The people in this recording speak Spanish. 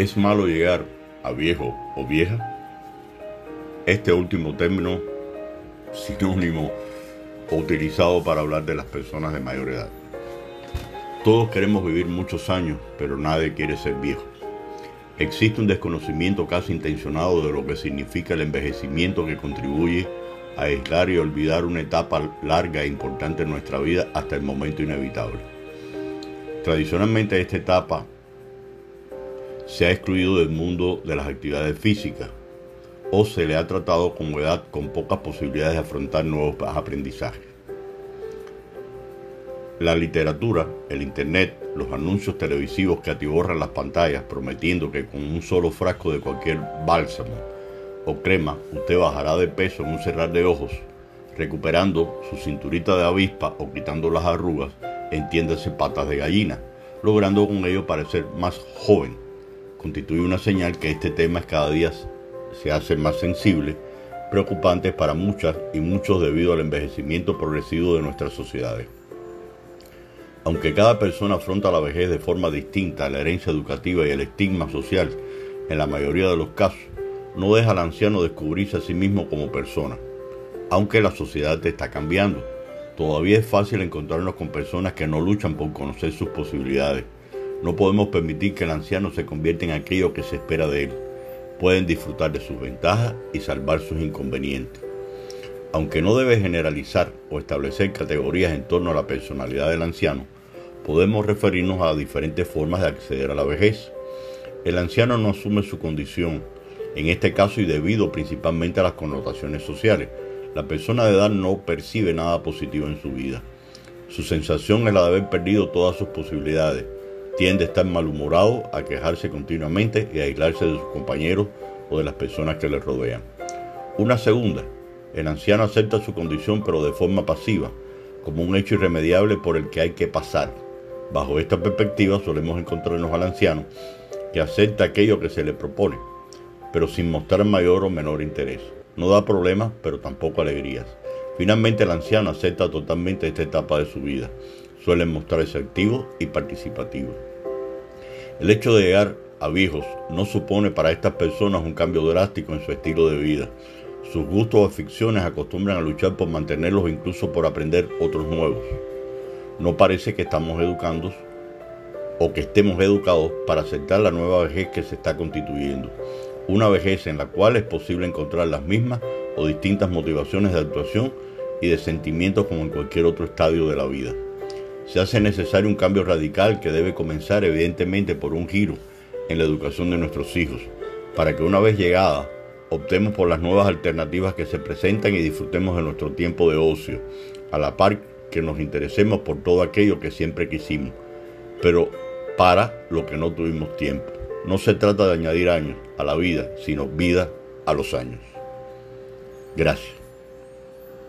¿Es malo llegar a viejo o vieja? Este último término sinónimo utilizado para hablar de las personas de mayor edad. Todos queremos vivir muchos años, pero nadie quiere ser viejo. Existe un desconocimiento casi intencionado de lo que significa el envejecimiento que contribuye a aislar y olvidar una etapa larga e importante en nuestra vida hasta el momento inevitable. Tradicionalmente esta etapa se ha excluido del mundo de las actividades físicas o se le ha tratado como edad con pocas posibilidades de afrontar nuevos aprendizajes. La literatura, el internet, los anuncios televisivos que atiborran las pantallas prometiendo que con un solo frasco de cualquier bálsamo o crema usted bajará de peso en un cerrar de ojos, recuperando su cinturita de avispa o quitando las arrugas, entiéndase patas de gallina, logrando con ello parecer más joven. Constituye una señal que este tema es cada día se hace más sensible, preocupante para muchas y muchos debido al envejecimiento progresivo de nuestras sociedades. Aunque cada persona afronta la vejez de forma distinta, la herencia educativa y el estigma social, en la mayoría de los casos, no deja al anciano descubrirse a sí mismo como persona. Aunque la sociedad está cambiando, todavía es fácil encontrarnos con personas que no luchan por conocer sus posibilidades. No podemos permitir que el anciano se convierta en aquello que se espera de él. Pueden disfrutar de sus ventajas y salvar sus inconvenientes. Aunque no debe generalizar o establecer categorías en torno a la personalidad del anciano, podemos referirnos a diferentes formas de acceder a la vejez. El anciano no asume su condición, en este caso y debido principalmente a las connotaciones sociales. La persona de edad no percibe nada positivo en su vida. Su sensación es la de haber perdido todas sus posibilidades. Tiende a estar malhumorado, a quejarse continuamente y a aislarse de sus compañeros o de las personas que le rodean. Una segunda, el anciano acepta su condición pero de forma pasiva, como un hecho irremediable por el que hay que pasar. Bajo esta perspectiva solemos encontrarnos al anciano que acepta aquello que se le propone, pero sin mostrar mayor o menor interés. No da problemas, pero tampoco alegrías. Finalmente el anciano acepta totalmente esta etapa de su vida. Suelen mostrarse activos y participativos. El hecho de llegar a viejos no supone para estas personas un cambio drástico en su estilo de vida. Sus gustos o aficiones acostumbran a luchar por mantenerlos incluso por aprender otros nuevos. No parece que estamos educando o que estemos educados para aceptar la nueva vejez que se está constituyendo. Una vejez en la cual es posible encontrar las mismas o distintas motivaciones de actuación y de sentimientos como en cualquier otro estadio de la vida. Se hace necesario un cambio radical que debe comenzar evidentemente por un giro en la educación de nuestros hijos, para que una vez llegada optemos por las nuevas alternativas que se presentan y disfrutemos de nuestro tiempo de ocio, a la par que nos interesemos por todo aquello que siempre quisimos, pero para lo que no tuvimos tiempo. No se trata de añadir años a la vida, sino vida a los años. Gracias.